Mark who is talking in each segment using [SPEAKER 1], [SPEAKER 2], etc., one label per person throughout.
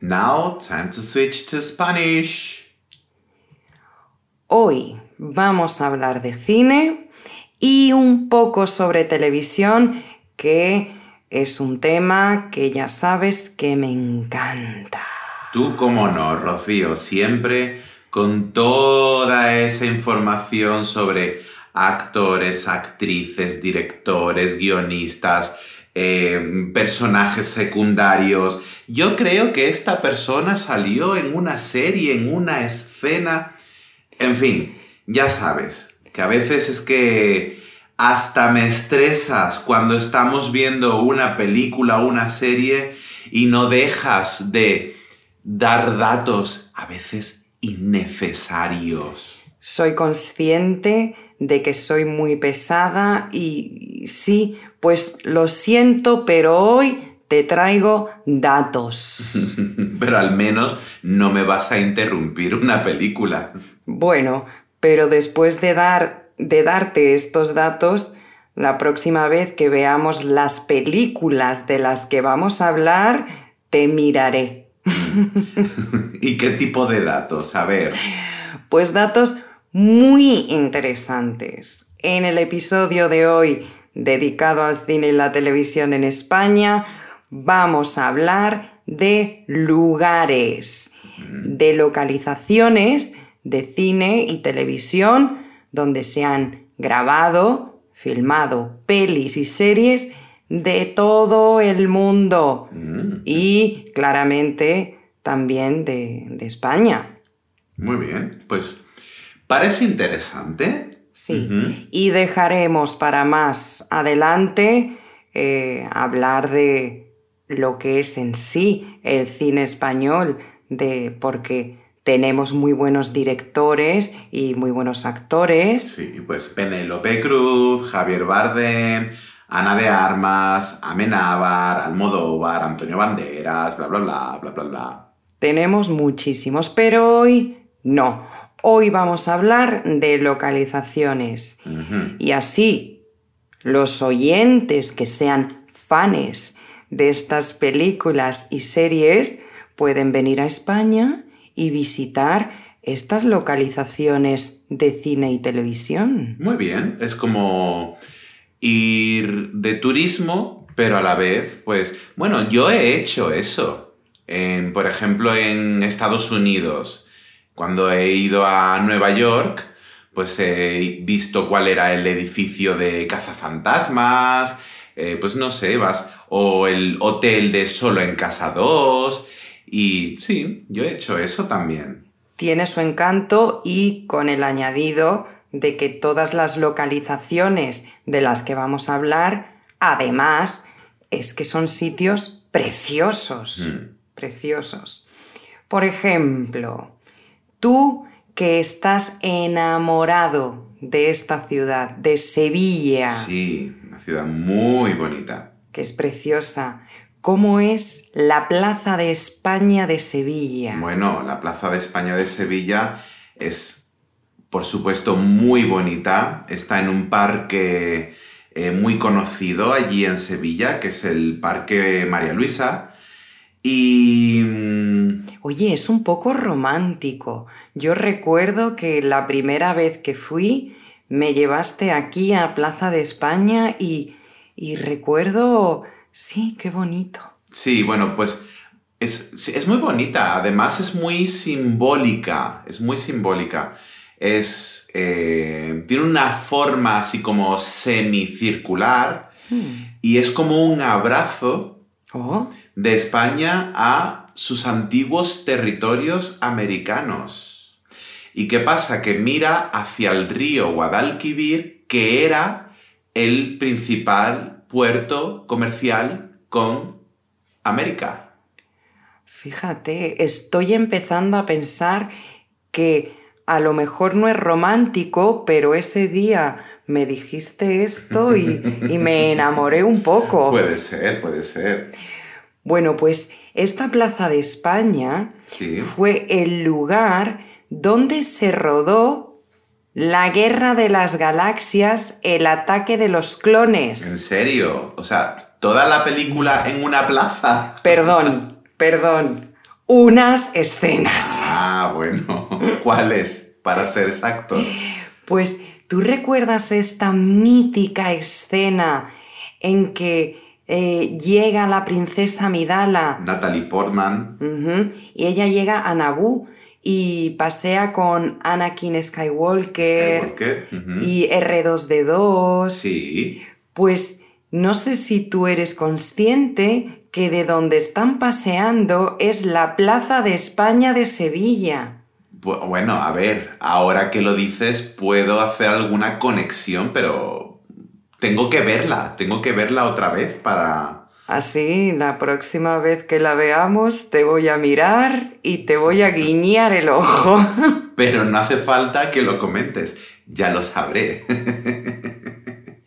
[SPEAKER 1] Now, time to switch to Spanish.
[SPEAKER 2] Hoy vamos a hablar de cine y un poco sobre televisión, que es un tema que ya sabes que me encanta.
[SPEAKER 1] Tú, como no, Rocío, siempre con toda esa información sobre actores, actrices, directores, guionistas, eh, personajes secundarios. Yo creo que esta persona salió en una serie, en una escena. En fin, ya sabes, que a veces es que hasta me estresas cuando estamos viendo una película una serie y no dejas de dar datos a veces innecesarios.
[SPEAKER 2] Soy consciente de que soy muy pesada y sí, pues lo siento, pero hoy te traigo datos.
[SPEAKER 1] pero al menos no me vas a interrumpir una película.
[SPEAKER 2] Bueno, pero después de dar de darte estos datos, la próxima vez que veamos las películas de las que vamos a hablar, te miraré.
[SPEAKER 1] ¿Y qué tipo de datos? A ver.
[SPEAKER 2] Pues datos muy interesantes. En el episodio de hoy, dedicado al cine y la televisión en España, vamos a hablar de lugares, de localizaciones de cine y televisión donde se han grabado, filmado pelis y series de todo el mundo
[SPEAKER 1] Mm.
[SPEAKER 2] y claramente también de, de España.
[SPEAKER 1] Muy bien, pues parece interesante.
[SPEAKER 2] Sí, y dejaremos para más adelante eh, hablar de lo que es en sí el cine español, de porque tenemos muy buenos directores y muy buenos actores.
[SPEAKER 1] Sí, pues Penélope Cruz, Javier Bardem, Ana de Armas, Amenábar, Almodóvar, Antonio Banderas, bla, bla, bla, bla, bla, bla.
[SPEAKER 2] Tenemos muchísimos, pero hoy no. Hoy vamos a hablar de localizaciones. Y así, los oyentes que sean fanes de estas películas y series pueden venir a España y visitar estas localizaciones de cine y televisión.
[SPEAKER 1] Muy bien, es como ir de turismo, pero a la vez, pues, bueno, yo he hecho eso. En, por ejemplo, en Estados Unidos, cuando he ido a Nueva York, pues he visto cuál era el edificio de cazafantasmas, eh, pues no sé, vas, o el hotel de Solo en Casa 2, y sí, yo he hecho eso también.
[SPEAKER 2] Tiene su encanto y con el añadido de que todas las localizaciones de las que vamos a hablar, además, es que son sitios preciosos,
[SPEAKER 1] Mm.
[SPEAKER 2] preciosos. Por ejemplo, tú que estás enamorado de esta ciudad, de Sevilla,
[SPEAKER 1] Sí, una ciudad muy bonita.
[SPEAKER 2] que es preciosa, ¿cómo es la Plaza de España de Sevilla?
[SPEAKER 1] Bueno, la Plaza de España de Sevilla es, por supuesto, muy bonita. Está en un parque eh, muy conocido allí en Sevilla, que es el Parque María Luisa. Y...
[SPEAKER 2] Oye, es un poco romántico. Yo recuerdo que la primera vez que fui me llevaste aquí a Plaza de España y, y recuerdo... Sí, qué bonito.
[SPEAKER 1] Sí, bueno, pues es, es muy bonita. Además es muy simbólica. Es muy simbólica. Es... eh, tiene una forma así como semicircular
[SPEAKER 2] Hmm.
[SPEAKER 1] y es como un abrazo
[SPEAKER 2] Oh,
[SPEAKER 1] de España a sus antiguos territorios americanos. ¿Y qué pasa? Que mira hacia el río Guadalquivir, que era el principal puerto comercial con América.
[SPEAKER 2] Fíjate, estoy empezando a pensar que a lo mejor no es romántico, pero ese día me dijiste esto y, y me enamoré un poco.
[SPEAKER 1] Puede ser, puede ser.
[SPEAKER 2] Bueno, pues esta Plaza de España
[SPEAKER 1] Sí.
[SPEAKER 2] fue el lugar donde se rodó la Guerra de las Galaxias, el ataque de los
[SPEAKER 1] ¿En
[SPEAKER 2] clones.
[SPEAKER 1] serio? O sea, toda la película en una plaza.
[SPEAKER 2] Perdón, perdón. Unas escenas.
[SPEAKER 1] Ah, bueno. ¿Cuáles? Para ser exactos.
[SPEAKER 2] Pues, ¿tú recuerdas esta mítica escena en que eh, llega la princesa Midala
[SPEAKER 1] Natalie Portman.
[SPEAKER 2] y ella llega a Naboo y pasea con Anakin Skywalker,
[SPEAKER 1] Skywalker, ujú.
[SPEAKER 2] y R2D2?
[SPEAKER 1] Sí.
[SPEAKER 2] Pues no sé si tú eres consciente que de donde están paseando es la Plaza de España de Sevilla.
[SPEAKER 1] Bu- Bueno, a ver, ahora que lo dices puedo hacer alguna conexión, pero tengo que verla, tengo que verla otra vez para...
[SPEAKER 2] Así, la próxima vez que la veamos, te voy a mirar y te voy a guiñar el ojo.
[SPEAKER 1] Pero no hace falta que lo comentes, ya lo sabré.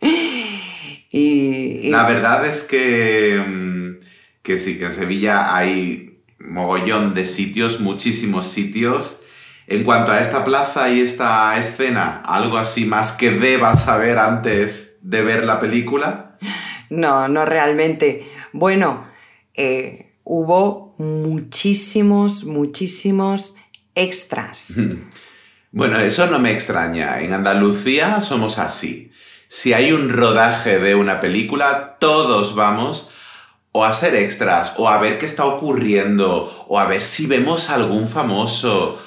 [SPEAKER 2] y, y-
[SPEAKER 1] La verdad es que, mm, que sí, que en Sevilla hay mogollón de sitios, muchísimos sitios. En cuanto a esta plaza y esta escena, ¿algo así más que debas saber antes de ver la película?
[SPEAKER 2] No, no realmente. Bueno, eh, hubo muchísimos, muchísimos extras.
[SPEAKER 1] Bueno, eso no me extraña. En Andalucía somos así. Si hay un rodaje de una película, todos vamos o a ser extras, o a ver qué está ocurriendo, o a ver si vemos algún famoso.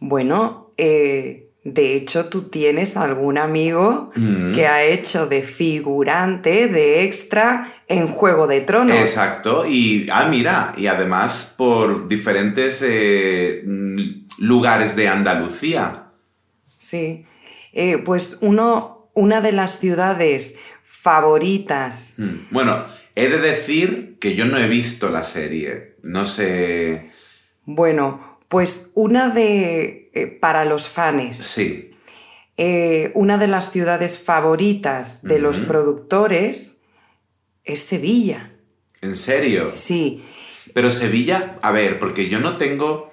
[SPEAKER 2] Bueno, eh, de hecho, tú tienes algún amigo
[SPEAKER 1] Mm.
[SPEAKER 2] que ha hecho de figurante, de extra en Juego de Tronos.
[SPEAKER 1] Exacto, y ah, mira, y además por diferentes eh, mm, lugares de Andalucía.
[SPEAKER 2] Sí. Eh, pues uno, una de las ciudades favoritas.
[SPEAKER 1] Mm. Bueno, he de decir que yo no he visto la serie. No sé.
[SPEAKER 2] Bueno, pues una de. Eh, para los fans.
[SPEAKER 1] Sí.
[SPEAKER 2] eh, una de las ciudades favoritas de los productores es Sevilla.
[SPEAKER 1] ¿En serio?
[SPEAKER 2] Sí.
[SPEAKER 1] Pero Sevilla, a ver, porque yo no tengo.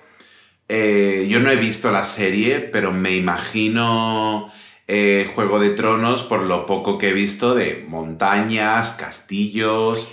[SPEAKER 1] eh, yo no he visto la serie, pero me imagino eh, Juego de Tronos por lo poco que he visto de montañas, castillos.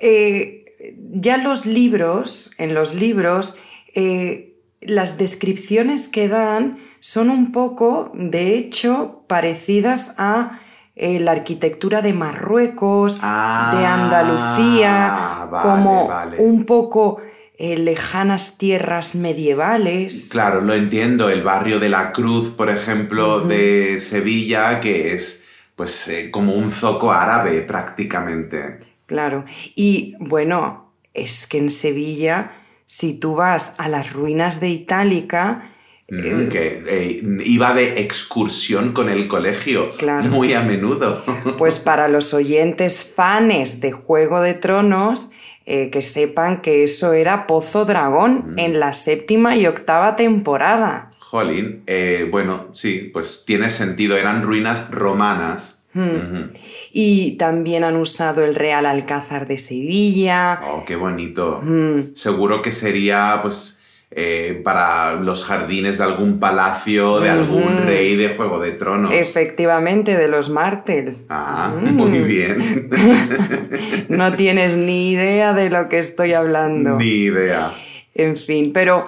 [SPEAKER 2] Eh, ya los libros, en los libros, eh, las descripciones que dan son un poco, de hecho, parecidas a eh, la arquitectura de Marruecos, de
[SPEAKER 1] Ah,
[SPEAKER 2] Andalucía,
[SPEAKER 1] vale,
[SPEAKER 2] como
[SPEAKER 1] vale.
[SPEAKER 2] un poco eh, lejanas tierras medievales.
[SPEAKER 1] Claro, lo entiendo. El barrio de la Cruz, por ejemplo, de Sevilla, que es pues eh, como un zoco árabe prácticamente.
[SPEAKER 2] Claro. Y bueno, es que en Sevilla, si tú vas a las ruinas de Itálica, Eh,
[SPEAKER 1] que eh, iba de excursión con el colegio
[SPEAKER 2] Claro.
[SPEAKER 1] muy a menudo.
[SPEAKER 2] Pues para los oyentes fanes de Juego de Tronos, eh, que sepan que eso era Pozo Dragón
[SPEAKER 1] Mm.
[SPEAKER 2] en la séptima y octava temporada.
[SPEAKER 1] Jolín, eh, bueno, sí, pues tiene sentido, eran ruinas romanas.
[SPEAKER 2] Hmm. Y también han usado el Real Alcázar de Sevilla.
[SPEAKER 1] Oh, qué bonito.
[SPEAKER 2] Mm,
[SPEAKER 1] Seguro que sería, pues, eh, para los jardines de algún palacio, de algún
[SPEAKER 2] Ujú.
[SPEAKER 1] rey de Juego de Tronos.
[SPEAKER 2] efectivamente, de los Martel.
[SPEAKER 1] Ah, muy bien.
[SPEAKER 2] No tienes ni idea de lo que estoy hablando.
[SPEAKER 1] Ni idea.
[SPEAKER 2] En fin, pero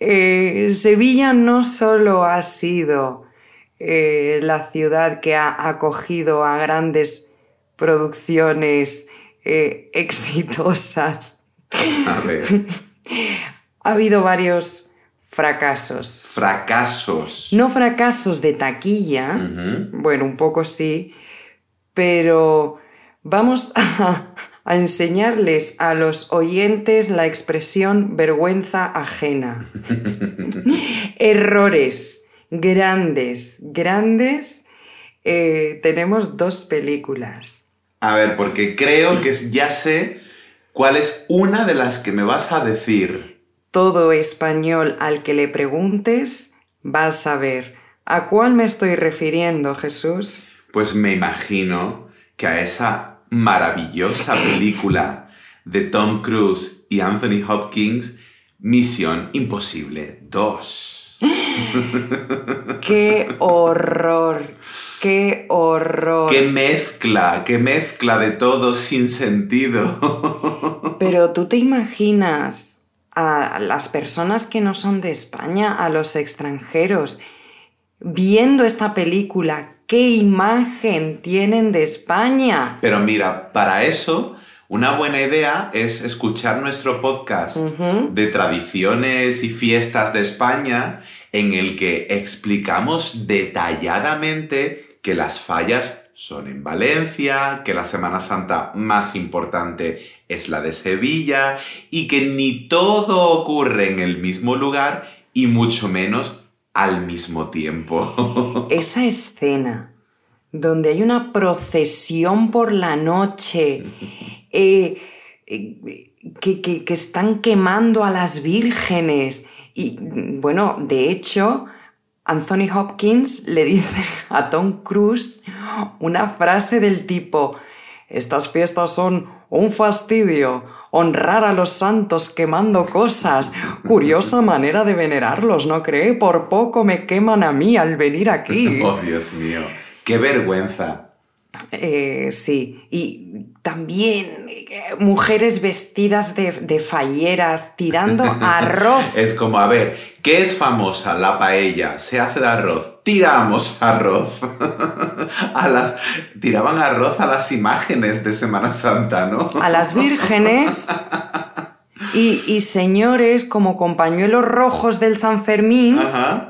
[SPEAKER 2] eh, Sevilla no solo ha sido eh, la ciudad que ha acogido a grandes producciones eh, exitosas,
[SPEAKER 1] A ver.
[SPEAKER 2] ha habido varios fracasos.
[SPEAKER 1] Fracasos.
[SPEAKER 2] No fracasos de taquilla, bueno, un poco sí, pero vamos a, a enseñarles a los oyentes la expresión vergüenza ajena. Errores grandes, grandes eh, tenemos dos películas.
[SPEAKER 1] A ver, porque creo que ya sé cuál es una de las que me vas a decir.
[SPEAKER 2] Todo español al que le preguntes va a saber. ¿A cuál me estoy refiriendo, Jesús?
[SPEAKER 1] Pues me imagino que a esa maravillosa película de Tom Cruise y Anthony Hopkins, Misión Imposible 2.
[SPEAKER 2] ¡Qué horror! ¡Qué horror!
[SPEAKER 1] ¡Qué mezcla! ¡Qué mezcla de todo sin sentido!
[SPEAKER 2] Pero tú te imaginas a las personas que no son de España, a los extranjeros, viendo esta película, ¿qué imagen tienen de España?
[SPEAKER 1] Pero mira, para eso una buena idea es escuchar nuestro podcast de tradiciones y fiestas de España en el que explicamos detalladamente que las fallas son en Valencia, que la Semana Santa más importante es la de Sevilla y que ni todo ocurre en el mismo lugar y mucho menos al mismo tiempo.
[SPEAKER 2] Esa escena donde hay una procesión por la noche, eh, eh, que, están quemando a las vírgenes. Y bueno, de hecho, Anthony Hopkins le dice a Tom Cruise una frase del tipo, estas fiestas son un fastidio, honrar a los santos quemando cosas. Curiosa manera de venerarlos, ¿no cree? Por poco me queman a mí al venir aquí.
[SPEAKER 1] Oh, Dios mío. ¡Qué vergüenza!
[SPEAKER 2] Eh, sí, y también eh, mujeres vestidas de, falleras tirando arroz.
[SPEAKER 1] es como, a ver, ¿qué es famosa? La paella, se hace de arroz, tiramos arroz. a las, tiraban arroz a las imágenes de Semana Santa, ¿no?
[SPEAKER 2] a las vírgenes. Y, señores como con pañuelos rojos del San Fermín,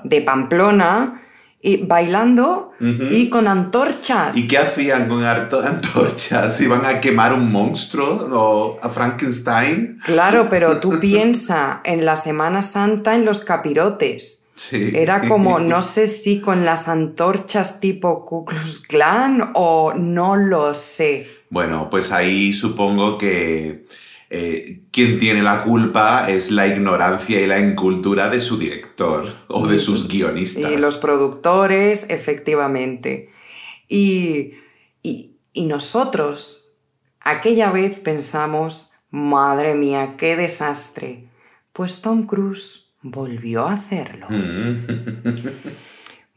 [SPEAKER 2] de Pamplona, y bailando y con antorchas.
[SPEAKER 1] ¿Y qué hacían con antorchas? ¿Iban a quemar un monstruo o a Frankenstein?
[SPEAKER 2] Claro, pero tú piensa en la Semana Santa en los capirotes.
[SPEAKER 1] Sí.
[SPEAKER 2] Era como, no sé si con las antorchas tipo Ku Klux Klan o no lo sé.
[SPEAKER 1] Bueno, pues ahí supongo que eh, quien tiene la culpa es la ignorancia y la incultura de su director o de sus guionistas.
[SPEAKER 2] Y los productores, efectivamente. Y, y, y nosotros, aquella vez pensamos, madre mía, qué desastre. Pues Tom Cruise volvió a hacerlo.
[SPEAKER 1] Mm.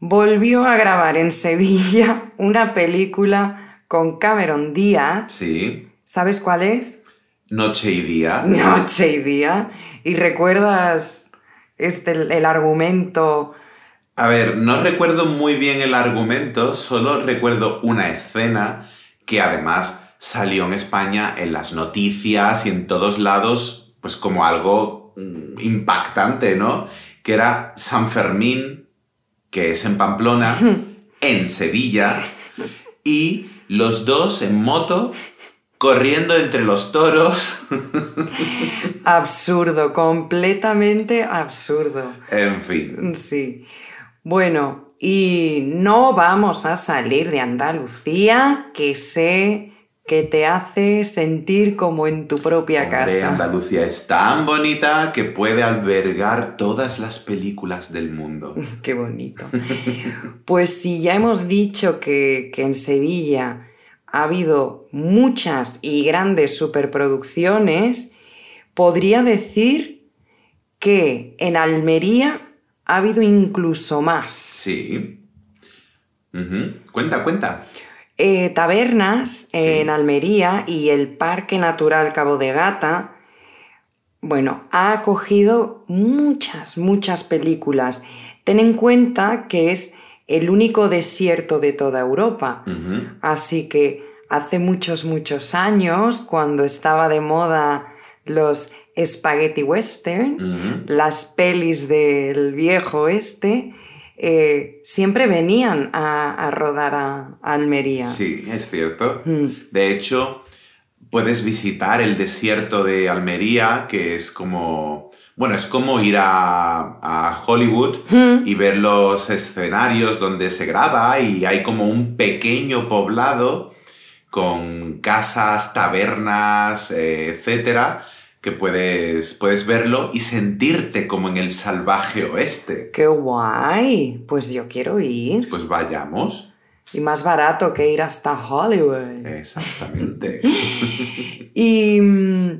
[SPEAKER 2] volvió a grabar en Sevilla una película con Cameron Díaz.
[SPEAKER 1] Sí.
[SPEAKER 2] ¿Sabes cuál es?
[SPEAKER 1] Noche y día.
[SPEAKER 2] Noche y día. ¿Y recuerdas este, el argumento?
[SPEAKER 1] A ver, no recuerdo muy bien el argumento, solo recuerdo una escena que además salió en España en las noticias y en todos lados, pues como algo mm, impactante, ¿no? Que era San Fermín, que es en Pamplona, en Sevilla, y los dos en moto corriendo entre los toros.
[SPEAKER 2] absurdo, completamente absurdo.
[SPEAKER 1] En fin.
[SPEAKER 2] Sí. Bueno, y no vamos a salir de Andalucía, que sé que te hace sentir como en tu propia casa.
[SPEAKER 1] Andalucía es tan bonita que puede albergar todas las películas del mundo.
[SPEAKER 2] Qué bonito. pues si ya hemos dicho que, que en Sevilla ha habido muchas y grandes superproducciones, podría decir que en Almería ha habido incluso más.
[SPEAKER 1] Sí. Cuenta, cuenta.
[SPEAKER 2] Eh, tabernas en Almería y el Parque Natural Cabo de Gata, bueno, ha acogido muchas, muchas películas. Ten en cuenta que es el único desierto de toda Europa. Así que hace muchos, muchos años, cuando estaba de moda los spaghetti western, las pelis del viejo oeste, eh, siempre venían a, rodar a, Almería.
[SPEAKER 1] Sí, es cierto. De hecho, puedes visitar el desierto de Almería, que es como Bueno, es como ir a, a Hollywood
[SPEAKER 2] Mm.
[SPEAKER 1] y ver los escenarios donde se graba y hay como un pequeño poblado con casas, tabernas, eh, etcétera, que puedes, puedes verlo y sentirte como en el salvaje oeste.
[SPEAKER 2] ¡Qué guay! Pues yo quiero ir.
[SPEAKER 1] Pues vayamos.
[SPEAKER 2] Y más barato que ir hasta Hollywood.
[SPEAKER 1] Exactamente.
[SPEAKER 2] Y, mm,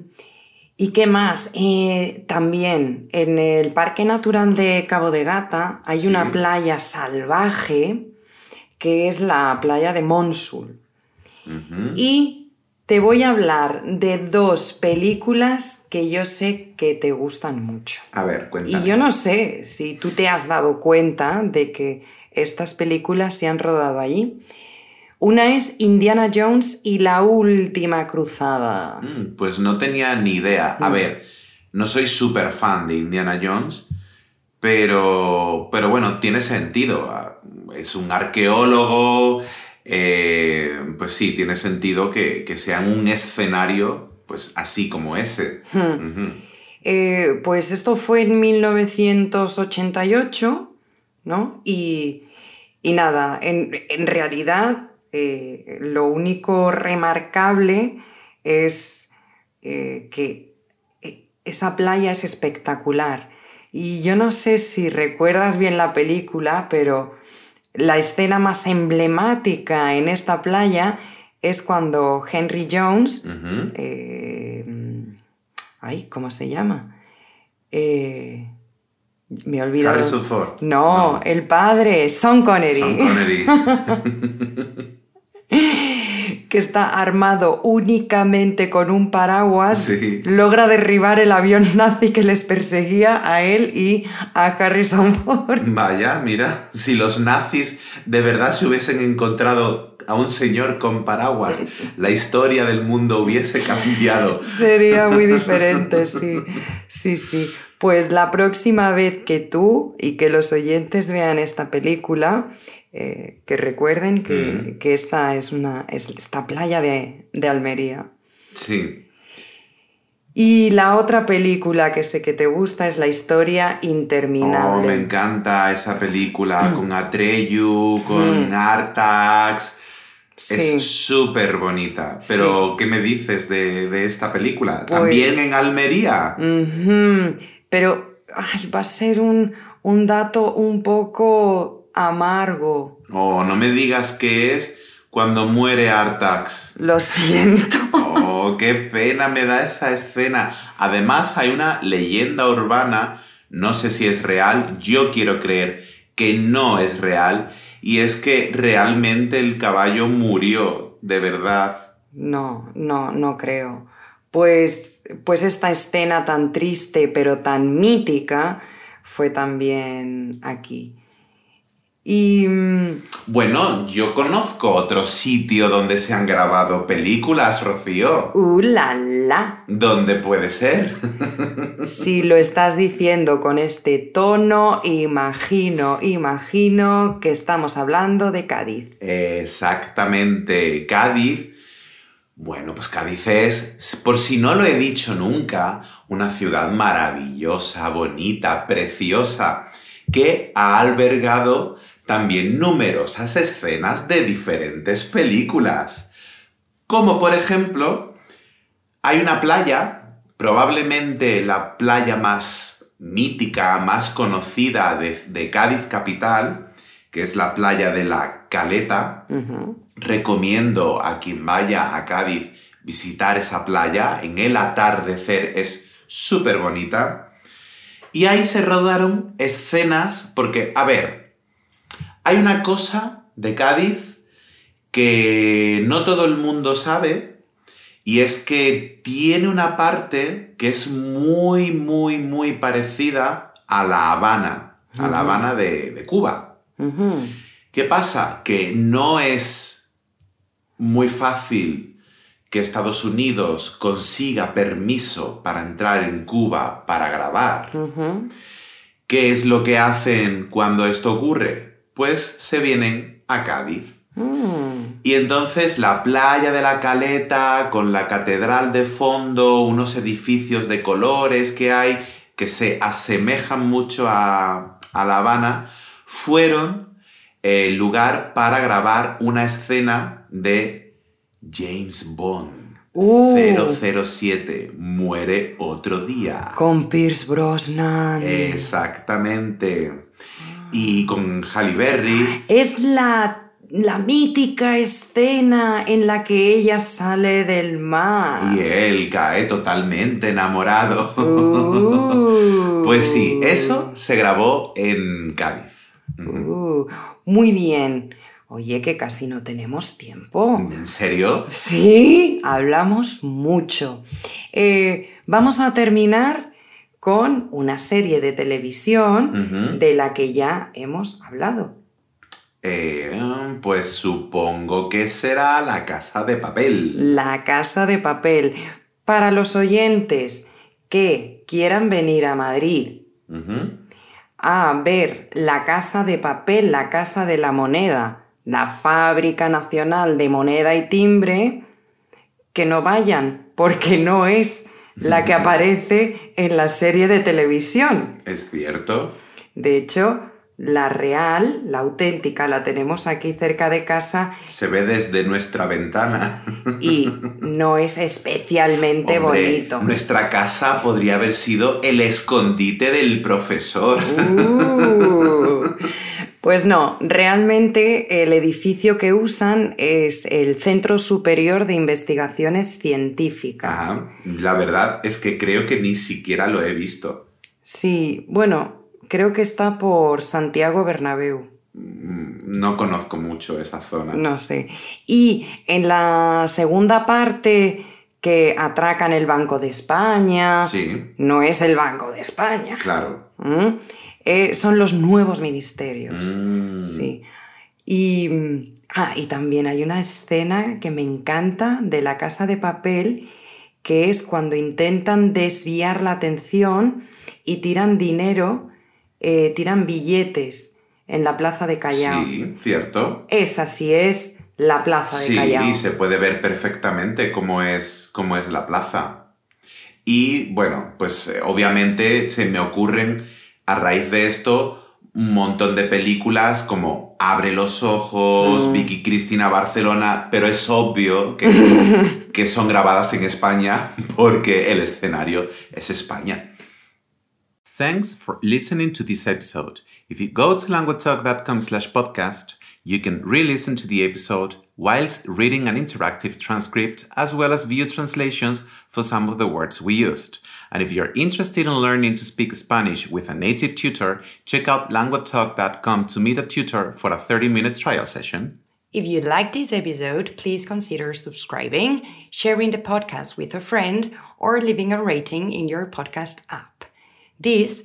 [SPEAKER 2] ¿y qué más? Eh, también en el Parque Natural de Cabo de Gata hay
[SPEAKER 1] Sí.
[SPEAKER 2] una playa salvaje que es la playa de Monsul. Y te voy a hablar de dos películas que yo sé que te gustan mucho.
[SPEAKER 1] A ver,
[SPEAKER 2] Y
[SPEAKER 1] cuéntame.
[SPEAKER 2] yo no sé si tú te has dado cuenta de que estas películas se han rodado allí. Una es Indiana Jones y la última cruzada.
[SPEAKER 1] Mm, Pues no tenía ni idea. A
[SPEAKER 2] Mm.
[SPEAKER 1] ver, no soy súper fan de Indiana Jones, pero, pero bueno, tiene sentido. Ah, Es un arqueólogo, eh, pues sí, tiene sentido que, que sea un escenario pues así como ese.
[SPEAKER 2] Hmm. Eh, pues esto fue en 1988, ¿no? Y, y nada, en, en realidad eh, lo único remarcable es eh, que esa playa es espectacular. Y yo no sé si recuerdas bien la película, pero la escena más emblemática en esta playa es cuando Henry Jones eh, ay, ¿cómo se llama? Eh, me he olvidado.
[SPEAKER 1] Harrison Ford.
[SPEAKER 2] No, el padre, Sean Connery,
[SPEAKER 1] Sean Connery.
[SPEAKER 2] que está armado únicamente con un paraguas,
[SPEAKER 1] Sí.
[SPEAKER 2] logra derribar el avión nazi que les perseguía a él y a Harrison Ford.
[SPEAKER 1] Vaya, mira, si los nazis de verdad se hubiesen encontrado a un señor con paraguas, la historia del mundo hubiese cambiado.
[SPEAKER 2] Sería muy diferente, sí. Sí, sí. Pues la próxima vez que tú y que los oyentes vean esta película, eh, que recuerden que,
[SPEAKER 1] Mm.
[SPEAKER 2] que esta es una es esta playa de, de Almería.
[SPEAKER 1] Sí.
[SPEAKER 2] Y la otra película que sé que te gusta es La historia
[SPEAKER 1] Oh,
[SPEAKER 2] interminable.
[SPEAKER 1] me encanta esa película con Atreyu, con
[SPEAKER 2] Mm.
[SPEAKER 1] Artax.
[SPEAKER 2] Sí.
[SPEAKER 1] Es súper bonita. Pero, ¿qué me dices de, de esta película?
[SPEAKER 2] Pues-
[SPEAKER 1] También en Almería.
[SPEAKER 2] Pero ay, va a ser un, un dato un poco amargo.
[SPEAKER 1] Oh, no me digas que es cuando muere Artax.
[SPEAKER 2] Lo siento.
[SPEAKER 1] Oh, qué pena me da esa escena. Además, hay una leyenda urbana, no sé si es real, yo quiero creer que no es real, y es que realmente el caballo murió, de verdad.
[SPEAKER 2] No, no, no creo. Pues, pues esta escena tan triste pero tan mítica fue también aquí. Y
[SPEAKER 1] Bueno, yo conozco otro sitio donde se han grabado películas, Rocío.
[SPEAKER 2] ¡uh, la, la!
[SPEAKER 1] ¿Dónde puede ser?
[SPEAKER 2] Si lo estás diciendo con este tono, imagino, imagino que estamos hablando de Cádiz.
[SPEAKER 1] Exactamente, Cádiz. Bueno, pues Cádiz es, por si no lo he dicho nunca, una ciudad maravillosa, bonita, preciosa, que ha albergado también numerosas escenas de diferentes películas. Como por ejemplo, hay una playa, probablemente la playa más mítica, más conocida de, de Cádiz capital, que es la playa de la Caleta. Recomiendo a quien vaya a Cádiz visitar esa playa. En el atardecer es súper bonita. Y ahí se rodaron escenas, porque, a ver, hay una cosa de Cádiz que no todo el mundo sabe, y es que tiene una parte que es muy, muy, muy parecida a La Habana, a La. Habana de, de Cuba. ¿Qué pasa? Que no es muy fácil que Estados Unidos consiga permiso para entrar en Cuba para grabar. ¿Qué es lo que hacen cuando esto ocurre? Pues se vienen a Cádiz.
[SPEAKER 2] Mm.
[SPEAKER 1] Y entonces la playa de la Caleta, con la catedral de fondo, unos edificios de colores que hay, que se asemejan mucho a, a La Habana, fueron el lugar para grabar una escena de James Bond.
[SPEAKER 2] Uh.
[SPEAKER 1] 007 muere otro día.
[SPEAKER 2] Con Pierce Brosnan.
[SPEAKER 1] Exactamente. Y con Halle Berry.
[SPEAKER 2] Es la, la mítica escena en la que ella sale del mar.
[SPEAKER 1] Y él cae totalmente enamorado.
[SPEAKER 2] Uh.
[SPEAKER 1] pues sí, eso se grabó en Cádiz.
[SPEAKER 2] Uh, muy bien. Oye, que casi no tenemos tiempo.
[SPEAKER 1] ¿En serio?
[SPEAKER 2] Sí, hablamos mucho. Eh, vamos a terminar con una serie de televisión de la que ya hemos hablado.
[SPEAKER 1] Eh, pues supongo que será la casa de papel.
[SPEAKER 2] La Casa de Papel. Para los oyentes que quieran venir a Madrid a ver la Casa de Papel, la Casa de la Moneda, la Fábrica Nacional de Moneda y Timbre, que no vayan, porque no es la que aparece en la serie de televisión.
[SPEAKER 1] Es cierto.
[SPEAKER 2] De hecho, la real, la auténtica, la tenemos aquí cerca de casa
[SPEAKER 1] Se ve desde nuestra ventana.
[SPEAKER 2] y no es especialmente
[SPEAKER 1] Hombre,
[SPEAKER 2] bonito.
[SPEAKER 1] Nuestra casa podría haber sido el escondite del profesor.
[SPEAKER 2] Uh. Pues no, realmente el edificio que usan es el Centro Superior de Investigaciones Científicas.
[SPEAKER 1] Ajá. La verdad es que creo que ni siquiera lo he visto.
[SPEAKER 2] Sí, bueno, creo que está por Santiago Bernabéu,
[SPEAKER 1] Mm, No conozco mucho esa zona.
[SPEAKER 2] no sé. Y en la segunda parte que atracan el Banco de España,
[SPEAKER 1] Sí,
[SPEAKER 2] no es el Banco de España,
[SPEAKER 1] claro.
[SPEAKER 2] ¿m? Eh, son los nuevos ministerios.
[SPEAKER 1] Mm.
[SPEAKER 2] Sí. Y, mm, ah, y también hay una escena que me encanta de la casa de papel, que es cuando intentan desviar la atención y tiran dinero, eh, tiran billetes en la plaza de Callao.
[SPEAKER 1] Sí, cierto.
[SPEAKER 2] Esa sí es la plaza de
[SPEAKER 1] Sí,
[SPEAKER 2] Callao.
[SPEAKER 1] y se puede ver perfectamente cómo es, cómo es la plaza. Y bueno, pues eh, obviamente se me ocurren a raíz de esto un montón de películas como Abre los ojos,
[SPEAKER 2] Mm.
[SPEAKER 1] Vicky Cristina Barcelona, pero es obvio que, que son grabadas en España porque el escenario es España. Thanks for listening to this episode. If you go to languagetalk.com slash podcast, you can re-listen to the episode whilst reading an interactive transcript as well as view translations for some of the words we used. And if you're interested in learning to speak Spanish with a native tutor, check out languagetalk.com to meet a tutor for a 30-minute trial session.
[SPEAKER 2] If you like this episode, please consider subscribing, sharing the podcast with a friend, or leaving a rating in your podcast app. This